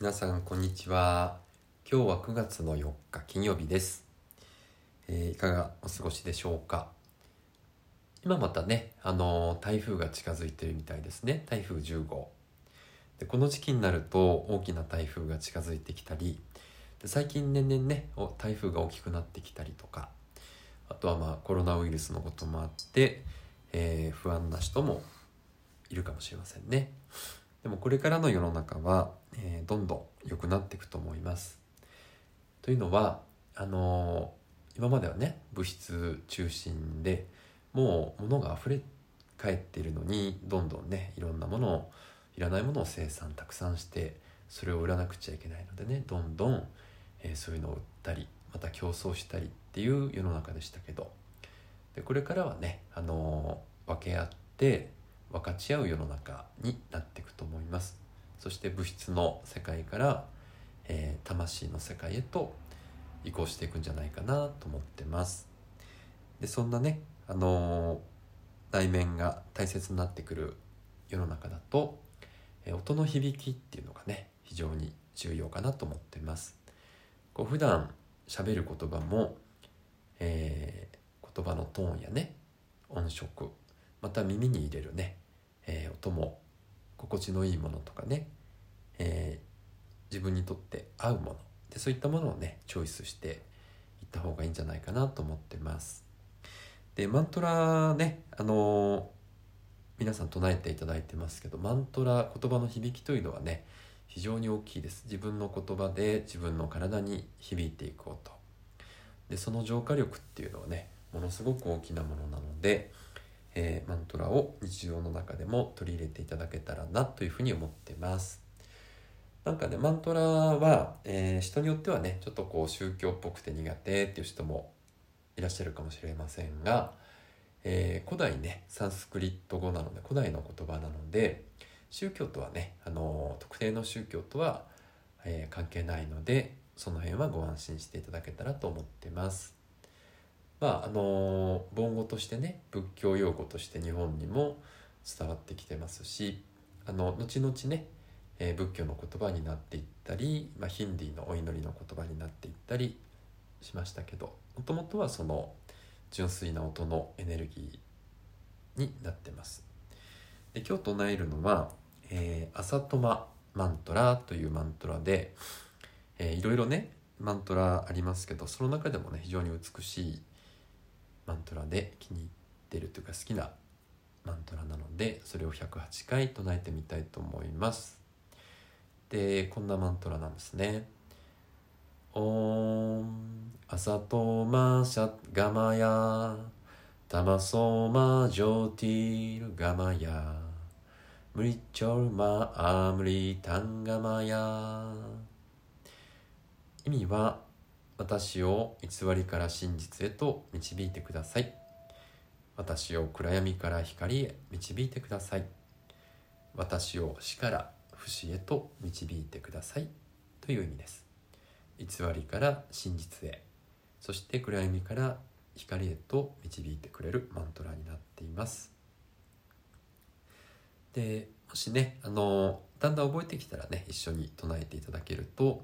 皆さんこんにちは。今日は9月の4日金曜日です、えーいかがお過ごしでしょうか？今またねあのー台風が近づいてるみたいですね。台風10号。でこの時期になると大きな台風が近づいてきたりで最近年々ね台風が大きくなってきたりとかあとはまあコロナウイルスのこともあって、えー不安な人もいるかもしれませんね。でもこれからの世の中は、えーどんどん良くなっていくと思います。というのはあのー今まではね物質中心でもう物が溢れ返っているのにどんどんねいろんなものをいらないものを生産たくさんしてそれを売らなくちゃいけないのでねどんどん、えーそういうのを売ったりまた競争したりっていう世の中でしたけど。でこれからはね、あのー分け合って分かち合う世の中になっていくと思います。そして物質の世界から、えー魂の世界へと移行していくんじゃないかなと思ってます。でそんなね、あのー内面が大切になってくる世の中だと、えー音の響きっていうのがね非常に重要かなと思ってます。こう普段喋る言葉も、えー言葉のトーンやね音色また耳に入れるね、えー音も心地のいいものとかね、えー自分にとって合うものでそういったものをねチョイスしていった方がいいんじゃないかなと思ってます。でマントラねあのー皆さん唱えていただいてますけどマントラ言葉の響きというのはね非常に大きいです。自分の言葉で自分の体に響いていく音でその浄化力っていうのはねものすごく大きなものなので、えーマントラを日常の中でも取り入れていただけたらなというふうに思ってますなんかねマントラは、えー人によってはねちょっとこう宗教っぽくて苦手っていう人もいらっしゃるかもしれませんが、えー古代ねサンスクリット語なので古代の言葉なので宗教とはね、あの特定の宗教とは、え関係ないのでその辺はご安心していただけたらと思ってます。まああの盆語としてね仏教用語として日本にも伝わってきてますしあの後々ね、えー仏教の言葉になっていったり、まあ、ヒンディーのお祈りの言葉になっていったりしましたけどもともとはその純粋な音のエネルギーになってます。で今日唱えるのは、えー、アサトママントラというマントラで、えーいろいろねマントラありますけどその中でもね非常に美しいマントラで気に入ってるというか好きなマントラなのでそれを108回唱えてみたいと思います。でこんなマントラなんですね。オーンアサトマシャガマヤ。タマソマジョティルガマヤ。ムリチョルマアムリタンガマヤ。意味は私を偽りから真実へと導いてください。私を暗闇から光へ導いてください。私を死から不死へと導いてください。という意味です。偽りから真実へ。そして暗闇から光へと導いてくれるマントラになっています。でもしねあのだんだん覚えてきたらね一緒に唱えていただけると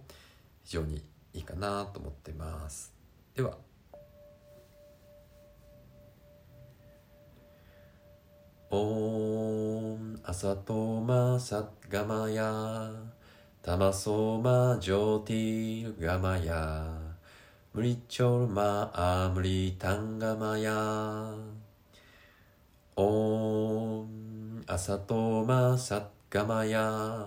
非常にいいかなと思ってます。では。オーン。アサトマサッガマヤタマソマジョティルガマヤムリチョルマアムリタンガマヤオーン。アサトマサッガマヤ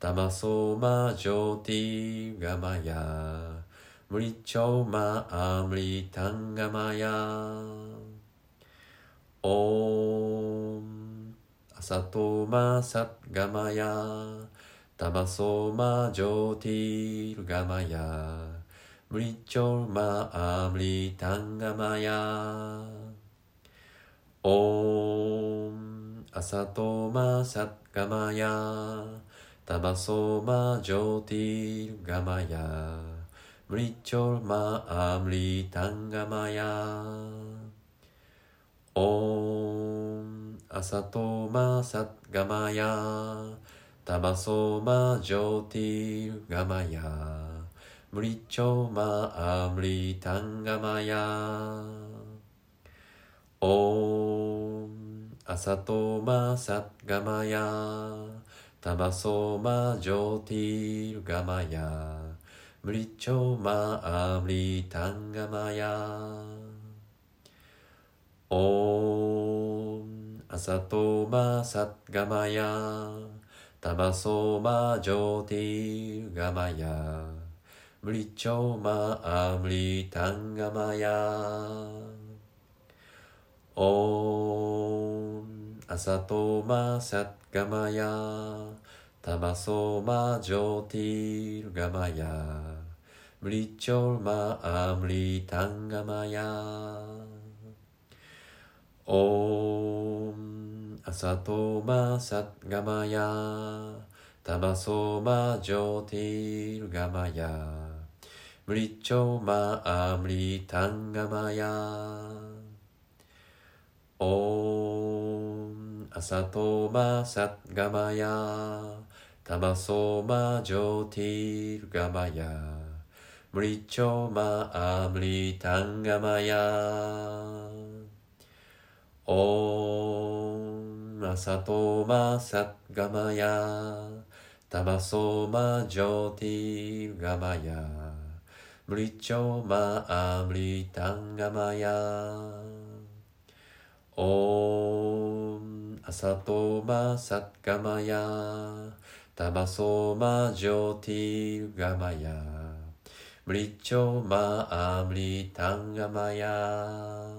Tamaso majo ti gamaya Muricho ma amritan gamaya Om Asato ma sat gamaya Tamaso majo ti gamaya Muricho ma amritan gamaya Om Asato ma sat gamaya Tamasoma Jyotir Gamaya Mrichol Ma'amritangamaya Om Asatoma Satgamaya Tamasoma Jyotir Gamaya Mrichol Ma'amritangamaya Om Asatoma Satgamaya タマソマジョティルガマヤ。ムリチョマアムリタンガマヤ。オーンアサトマサッガマヤ。タマソマジョティルガマヤ。ムリチョマアムリタンガマヤ。オン朝とまさっがまや、たまそうまじょティいガマヤや、無理ちょるアムリタンガマヤオ。おん、朝とまさっガマヤタマソマジョょうているがまリチョちマまあ無理たんがまや。お朝とまさがまや、たまそまじょうてぃるがまや、むりちょまあむりたんがまや。おん、朝とまさがまや、たまそまじょうてぃるがまや、むりちょまあむりたんがまや。おん、朝とまさっがまや、たばそまじょてぃるがまや、むりちょまあむりたんがまや、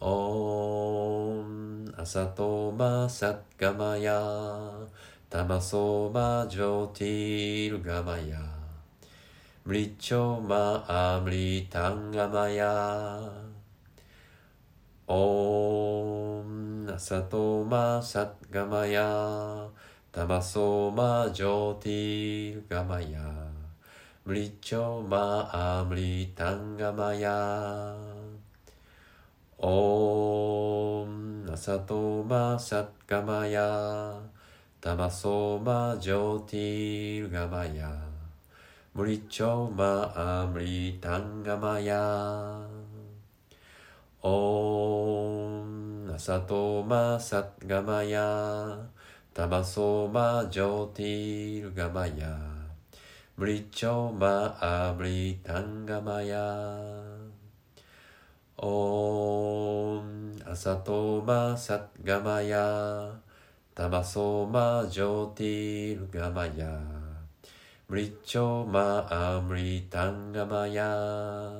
おん、朝とまさっがまや、たマそまじょてぃるがまや、むりちょまあむりたんがまや、おン、アサトマサガマヤ。タマソマジョティルガマヤ。ムリチョマアムリタンガマヤ。オンアサトマサガマヤ。タマソマジョティルガマヤ。ムリチョマアムリタンガマヤ。オンがさとまさがまや、たまそうまじょうているがまや、むりちょまあぶりたんがまや。おん、あさとまさがまや、たまそうまじょうているがまや、むりちょまあぶりたんがまや。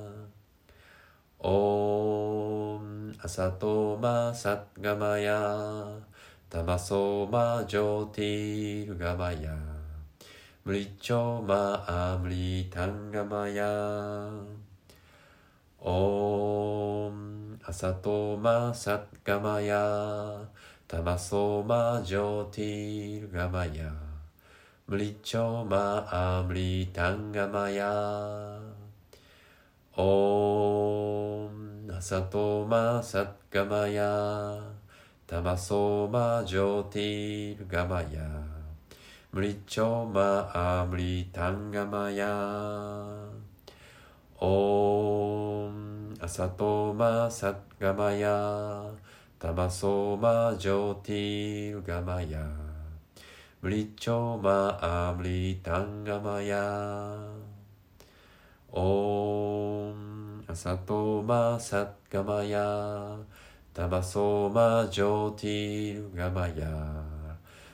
おん、朝とまさがまや、たまそうまじょうているがまや、むりちょまあむりたんがまや、おん、朝とまさがまや、たまそうまじょうているがまや、むりちょまあむりたんがまや、おん、なさとまさっがまや、たまそうまじょうているがまや、むりちょまあむりたんがまや、おん、あさとまさっがまや、たまそうまじょうているがまや、むりちょまあむりたんがまや、おん、とまさがまや、たまそうまじょうてぃるがまや、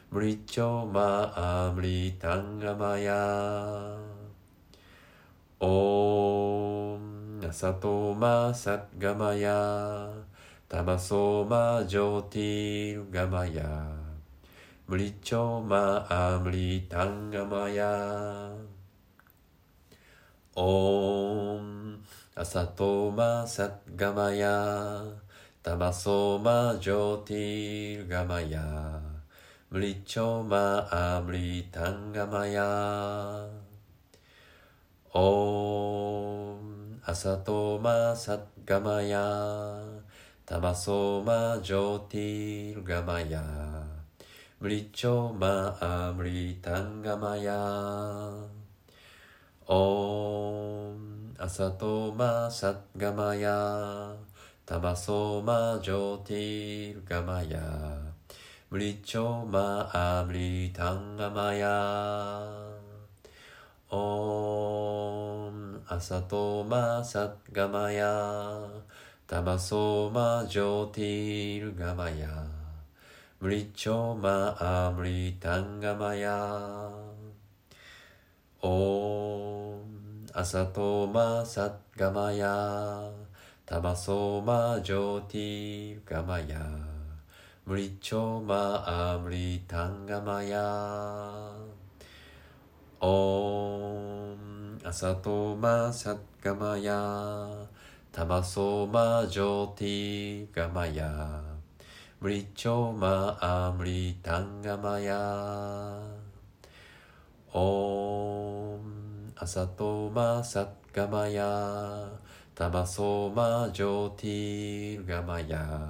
むりちょまあむりたんがまや。おーサさとまさがまや、たまそジョじょうてぃるがリチョりちょまあむりたんがま。アサトマサガマヤタマソマジョうてぃるがまや、リチョマアあリタンガマヤオンアサトマサガマヤタマソマジョょうてぃるがまリチョマアまリタンガマヤオン。朝とまさがまや、たまそまじょているがまや、むりちょまあむりたんがまや。おん、朝とまさがまや、たまそまじょているがまや、むりちょまあむりたんがまや。おん、朝とまさがまや、たまそうまじょーてぃがまや、むりちょまあむりたんがまや。おん、朝とまさがまや、たまそうまじょうてぃがまや、むりちょまあむりたんがまや。おん、朝とまさがまや、たまそジョじょうてぃがまや、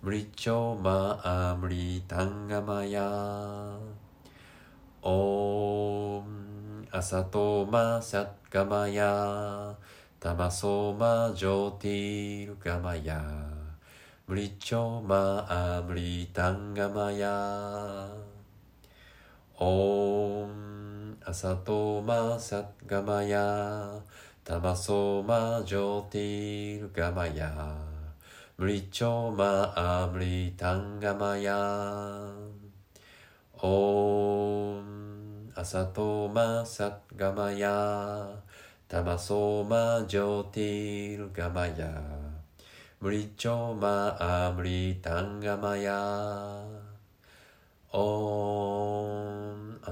むりマょまあむりたんがまや、おん、朝とまさがまや、たまそうまーティてぃがまや、リりちょまアむりたんがまや、おん、朝とまさがまや、たまそまじょているがまや、むりちょまあむりたんがまや、おーん、朝とまさがまや、たまそまじょているがまや、むりちょまあむりたんがまや、おーん、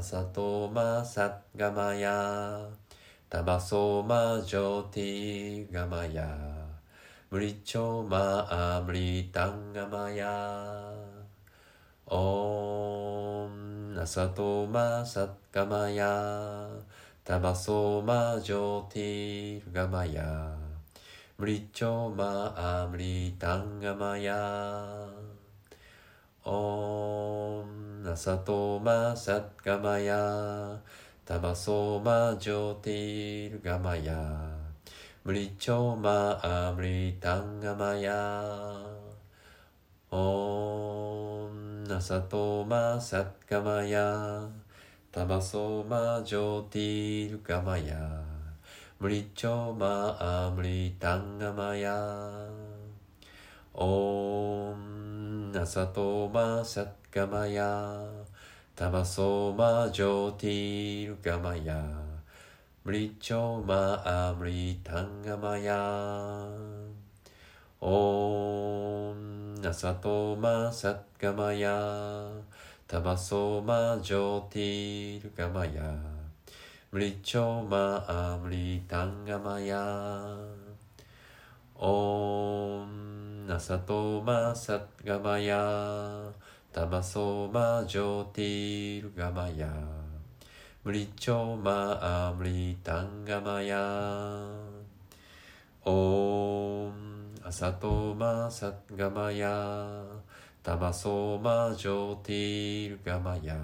かさとまさがまや、たばそまじょてぃがまや、むりちょまあむりたんがまや、おん、なさとまさがまや、たばそまじょてぃがまや、むりちょまあむりたんがまや、おん、なさとまさっがまや、たまそまじょうているがまや、むりちょまあむりたんがまや、おんなさとまさっがまや、たまそまじょうているがまや、むりちょまあむりたんがまや、おんなさとまさっガマヤタマソマジョティルガマヤムリチョマアムリタンガマヤオンナサトマサッガマヤタマソマジョティルガマヤムリチョマアムリタンガマヤオンナサトマサッガマヤタマソマジョティルガマヤムリチョマアムリタンガマヤオーンアサトマサガマヤタマソマジョティルガマヤ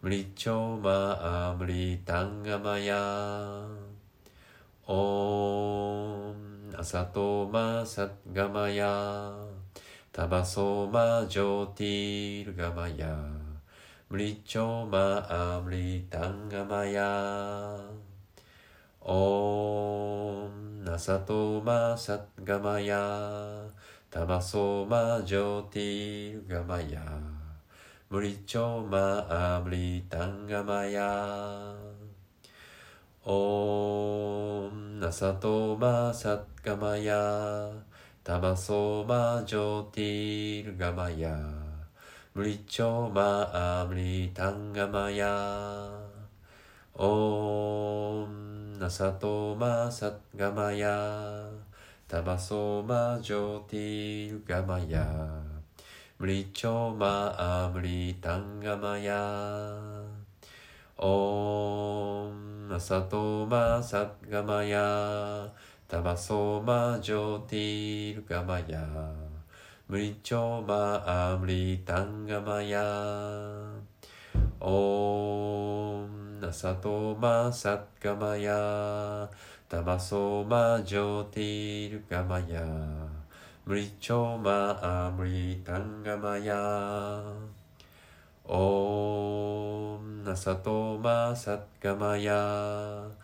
ムリチョマアムリタンガマヤオーンアサトマサガマヤタバソマジョーティールガマヤムリチョーマアムリタンガマヤオーンナサトーマサッガマヤタバソマジョーティールガマヤムリチョーマアムリタンガマヤオーンナサトーマサッガマヤタマソマジョーティールガマヤ。ブリチョーマアムリタンガマヤ。オーンナサトマサガマヤ。タマソマジョーティールガマヤ。ブリチョーマアムリタンガマヤ。オーンナサトマサガマヤ。タバソマジョティルガマヤムリチョマアムリタンガマヤオンアサトマサッガマヤタバソマジョティルガマヤムリチョマアムリタンガマヤオンアサトマサッガマヤ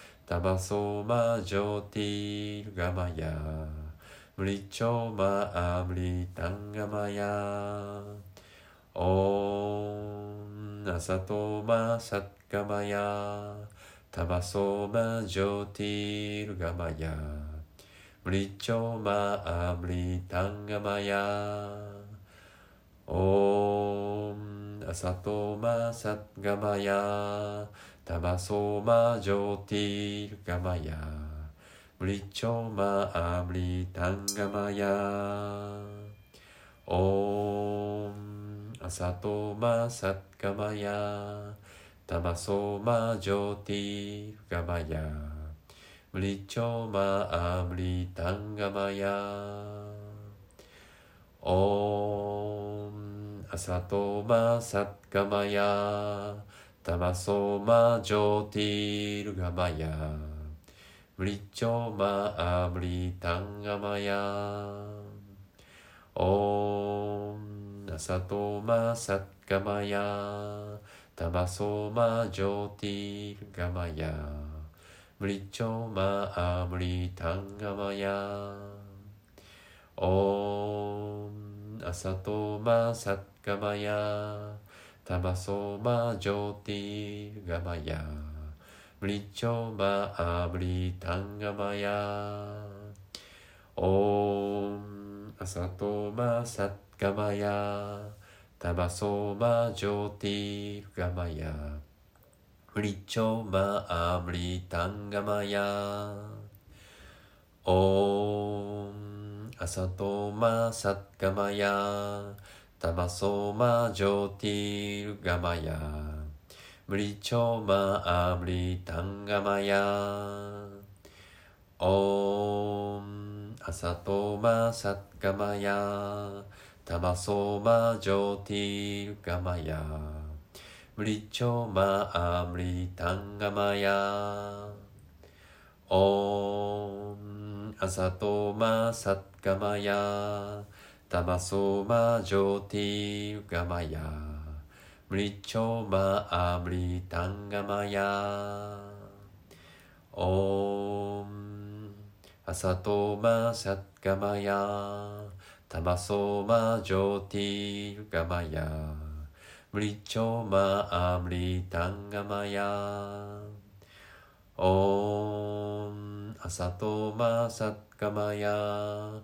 タマソマジョティルガマヤムリチョマアムリタンガマヤオンアサトマサッガマヤタマソマジョティルガマヤムリチョマアムリタンガマヤオンアサトマサッガマヤタマソマジョティルガマヤムリチョマアムリタンガマヤオンアサトマサッガマヤタマソマジョティルガマヤムリチョマアムリタンガマヤオンアサトマサッガマヤタマソマジョティルガマヤムリチョマアムリタンガマヤオンアサトマサガマヤタマソマジョティルガマヤリチョマサムリタンガマアサトマサガマヤタバソマジョティルガマヤムリチョマアムリタンガマヤオンナサトマサッガマヤタマソマジョティガマヤムリチョマアムリタンガマヤオンアサトマサッガマヤタマソマジョティガマヤムリチョマアムリタンガマヤオンアサトマサッガマヤタマソマジョティルガマヤムリチョマアムリタンガマヤオンアサトマサッガマヤタマソマジョティルガマヤムリチョマアムリタンガマヤオンアサトマサッガマヤतमसो मा ज्योतिर्गमय मृत्योर्मा अमृतं गमय ॐ असतो मा सद्गमय तमसो मा ज्योतिर्गमय मृत्योर्मा अमृतं गमय ॐ असतो मा सद्गमय तमसो मा ज्योतिर्गमय मृत्योर्मा अमृतं गमय ॐ असतो मा सद्गमय तमसो मा ज्योतिर्गमय मृत्योर्मा अムリタンガマヤオンアサトマサッガマヤ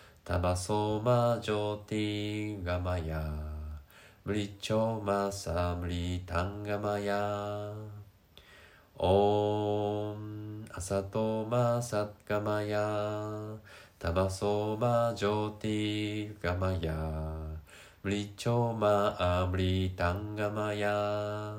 タマソマジョティガマヤムリチョマサムリタンガマヤオンアサトマサッガマヤタマソマジョティガマヤムリチョマアムリタンガマヤ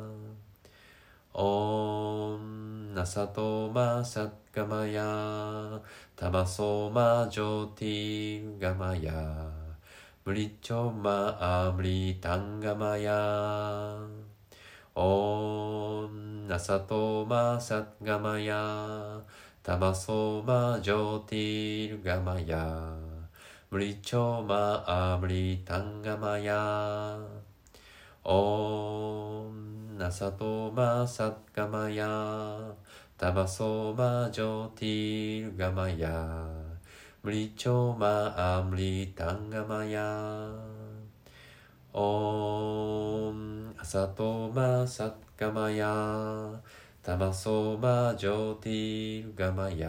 オンナサトマサッガマヤタマソマジョティガマヤムリチョマアムリタンガマヤオンアサトマサッガマヤタマソマジョティガマヤムリチョマアムリタンガマヤオンアサトマサッガマヤタバソマジョティルガマヤムリチョマアムリタンガマヤオンアサトマサッガマヤタバソマジョティルガマヤ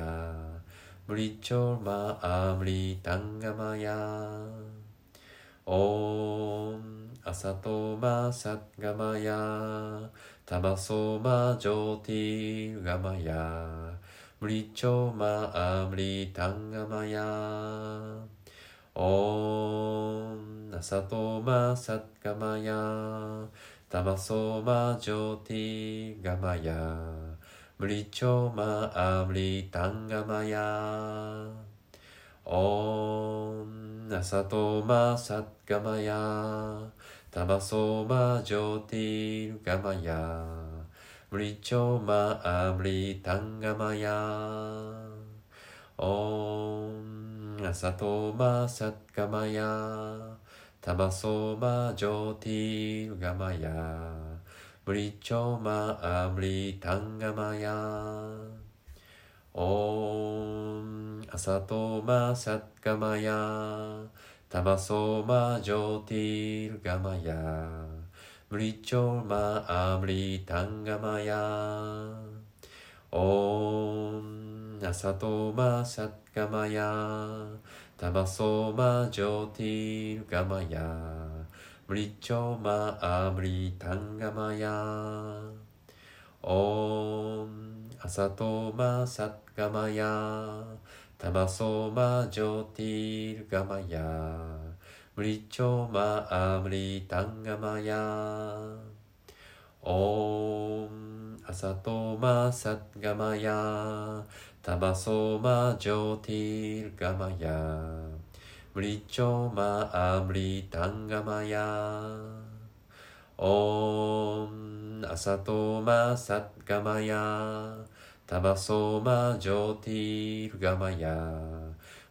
ムリチョマアムリタンガマヤオンアサトマサッガマヤタマソマジョティガマヤムリチョマアムリタンガマヤオンアサトマサッガマヤタマソマジョティガマヤムリチョマアムリタンガマヤオンアサトマサッガマヤタマソマジョティルガマヤ。ムリチョマアムリタンガマヤ。オーアサトマサッガマヤ。タマソマジョティルガマヤ。ムリチョマアムリタンガマヤ。オーアサトマサッガマヤ。タマソーマジョーティールガマヤ。ムリチョーマアムリタンガマヤ。オーン、アサトーマシャッガマヤ。タマソーマジョーティールガマヤ。ムリチョーマアムリタンガ。ガマヤ。タマヤオンナサトマサッガマヤタマソマジョティルガマヤムリチョマアムリタンガマヤオンアサトマサッガマヤタマソマジョティルガマヤムリチョマアムリタンガマヤオンアサトマサッガマヤタマソマジョティルガマヤ。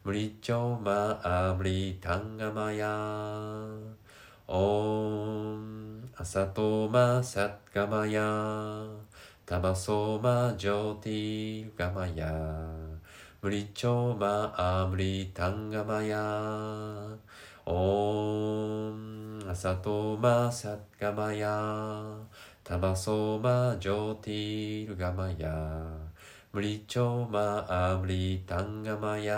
ムリチョマアムリタンガマヤ。オンアサトマサッガマヤ。タマソマジョティルガマヤ。ムリチョマアムリタンガマヤ。オンアサトマサッガマヤ。タマソマジョティルガマヤムリチョマアムリタンガマヤ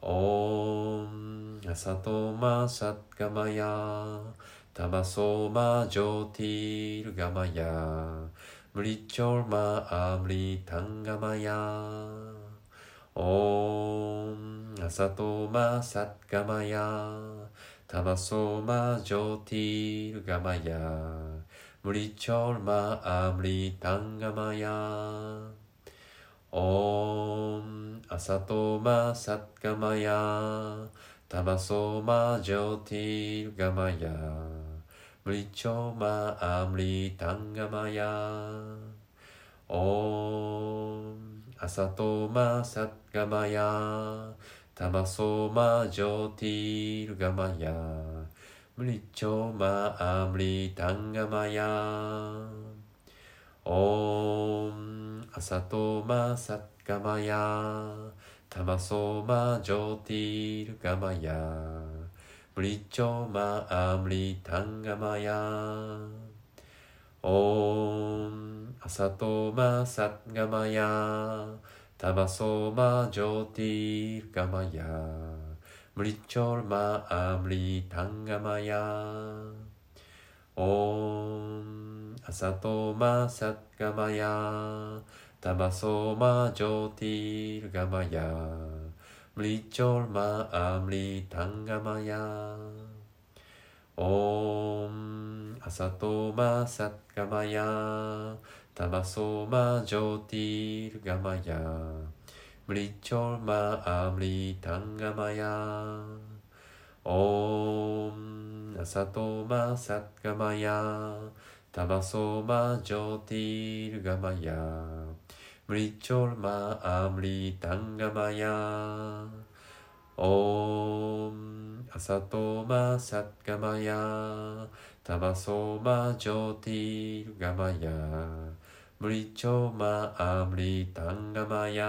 オンアサトマサッガマヤタマソマジョティルガマヤムリチョマアムリタンガマヤオンナサトマサッガマヤタマソマジョティルガマヤムリチョルマアムリタンガマヤオンアサトマサッガマヤタマソマジョティルガマヤムリチョマアムリタンガマヤオンアサトマサッガマヤタマソマジョティルガマヤ म्लिचोमा अमृतङ्गमया ॐ असतो मा सत्गमया तमसो मा ज्योतिर्गमय मृचो मा अमृतङ्गमय ॐ असतो मा सद्गमय तमसो मा ज्योतिर्गमय Mrichor Ma'amri Tangamaya Om Asato Ma Satgamaya Tabaso Ma Jyotir Gamaya Mrichor Ma'amri Tangamaya Om Asato Ma Satgamaya Tabaso Ma Jyotir Gamaya म्लिच्छोर्म आम्लितङ्गमया ॐ असतो मा सद्गमया तमसो मा ज्योतिर्गमया म्लिच्छोर्म आम्लितङ्गमया ॐ असतो मा सद्गमया तमसो मा ज्योतिर्गमया ムリチョマアムリタンガマヤ。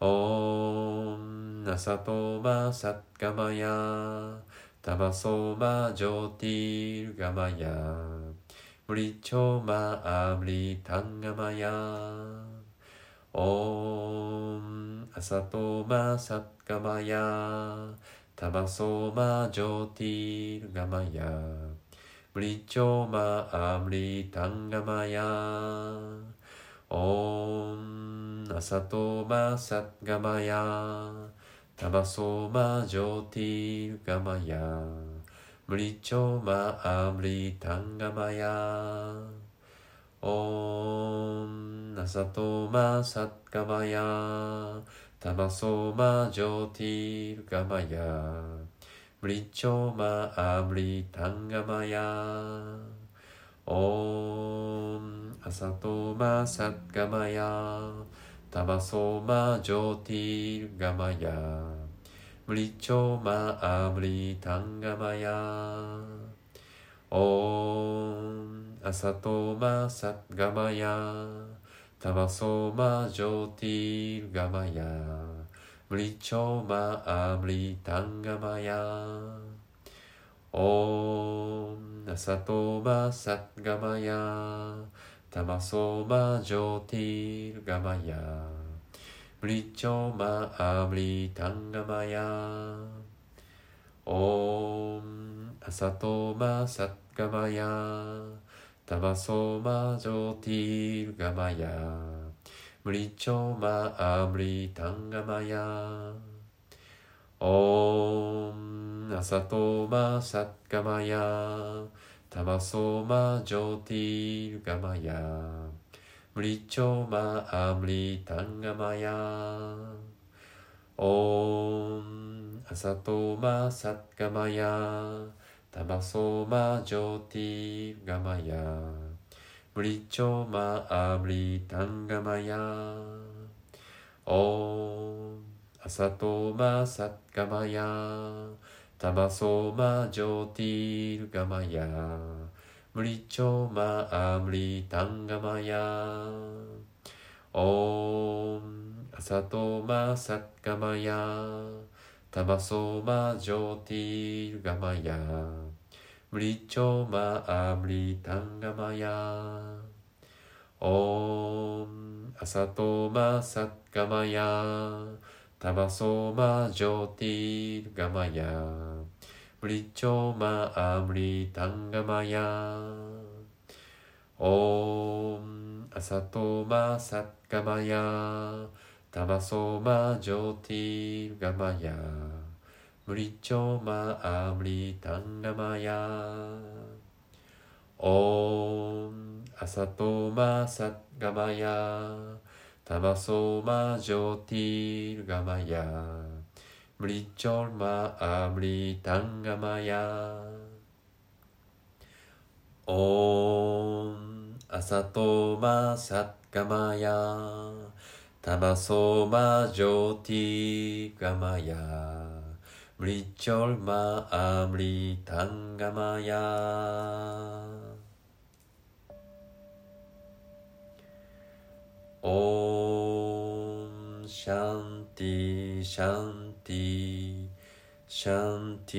オンアサトマサッガマヤ。タマソマジョティルガマヤ。ムリチョマアムリタンガマヤ。オンアサトマサッガマヤ。タマソマジョティルガマヤ。ムリチョマアムリタンガマヤオンアサトマサッガマヤタマソマジョティルガマヤムリチョマアムリタンガマヤオンアサトマサッガマヤタマソマジョティルガマヤ म्रिचोमा आवृताङ्गमया ॐ असतो मा सद्गमया तमसो मा ज्योतिर्गमया मृचो मा आवृताङ्गमया ॐ असतो मा सद्गमया तमसो मा ज्योतिर्गमया म्लीचोमा आम्लीताङ्गमया ॐ असतो मा सद्गमया तमसो मा ज्योतिर्गमय म्लीचोमा आम्लीताङ्गमया ॐ असतो मा सद्गमया तमसो मा ज्योतिर्गमय 無理長まあ無理タンガマヤオンアサトマサッガマヤタマソマジョーティーガマヤ無理長まあ無理タンガマヤオンアサトマサッガマヤタマソマジョーティーガマヤ無理長まあ無理短がまやおん朝とまさがまやたまそまじょうティールがまや無理長まあ無理短がまやおん朝とまさがまやたまそまじょうティールがまや म्रीचोमा आम्रीताङ्गमया ॐ असतोमा सत्गमया तमसोमा ज्योतिर्गमया म्रीचोमा आम्रीताङ्गमया ॐ असतोमा सत्गमया तमसोमा ज्योतिर्गमया 無理長まあ無理タンラマヤオンアサトマサガマヤタマソマジョティルガマヤ無理長まあ無理タンガマヤオンアサトマサガマヤタマソマジョティガマヤ 리졸 마아리 당가마야. 옴 샨티 샨티 샨티.